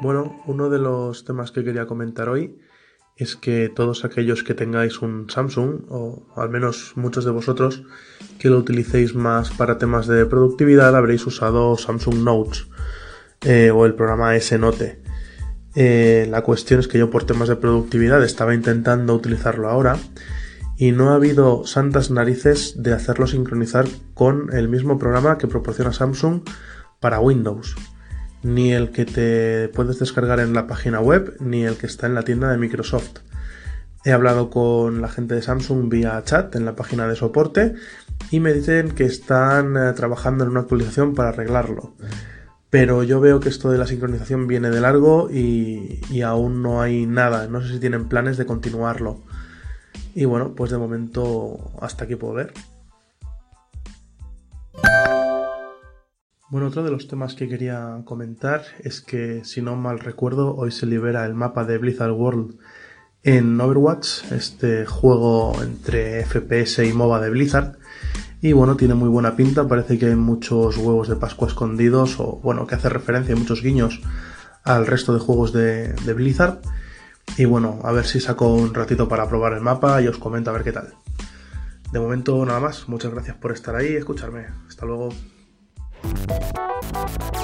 Bueno, uno de los temas que quería comentar hoy es que todos aquellos que tengáis un Samsung, o al menos muchos de vosotros que lo utilicéis más para temas de productividad, habréis usado Samsung Notes eh, o el programa S-Note. Eh, la cuestión es que yo por temas de productividad estaba intentando utilizarlo ahora y no ha habido santas narices de hacerlo sincronizar con el mismo programa que proporciona Samsung para Windows ni el que te puedes descargar en la página web, ni el que está en la tienda de Microsoft. He hablado con la gente de Samsung vía chat en la página de soporte y me dicen que están eh, trabajando en una actualización para arreglarlo. Pero yo veo que esto de la sincronización viene de largo y, y aún no hay nada. No sé si tienen planes de continuarlo. Y bueno, pues de momento hasta aquí puedo ver. Bueno, otro de los temas que quería comentar es que, si no mal recuerdo, hoy se libera el mapa de Blizzard World en Overwatch, este juego entre FPS y MOBA de Blizzard. Y bueno, tiene muy buena pinta, parece que hay muchos huevos de Pascua escondidos, o bueno, que hace referencia a muchos guiños al resto de juegos de, de Blizzard. Y bueno, a ver si saco un ratito para probar el mapa y os comento a ver qué tal. De momento nada más, muchas gracias por estar ahí y escucharme. Hasta luego. Thank you.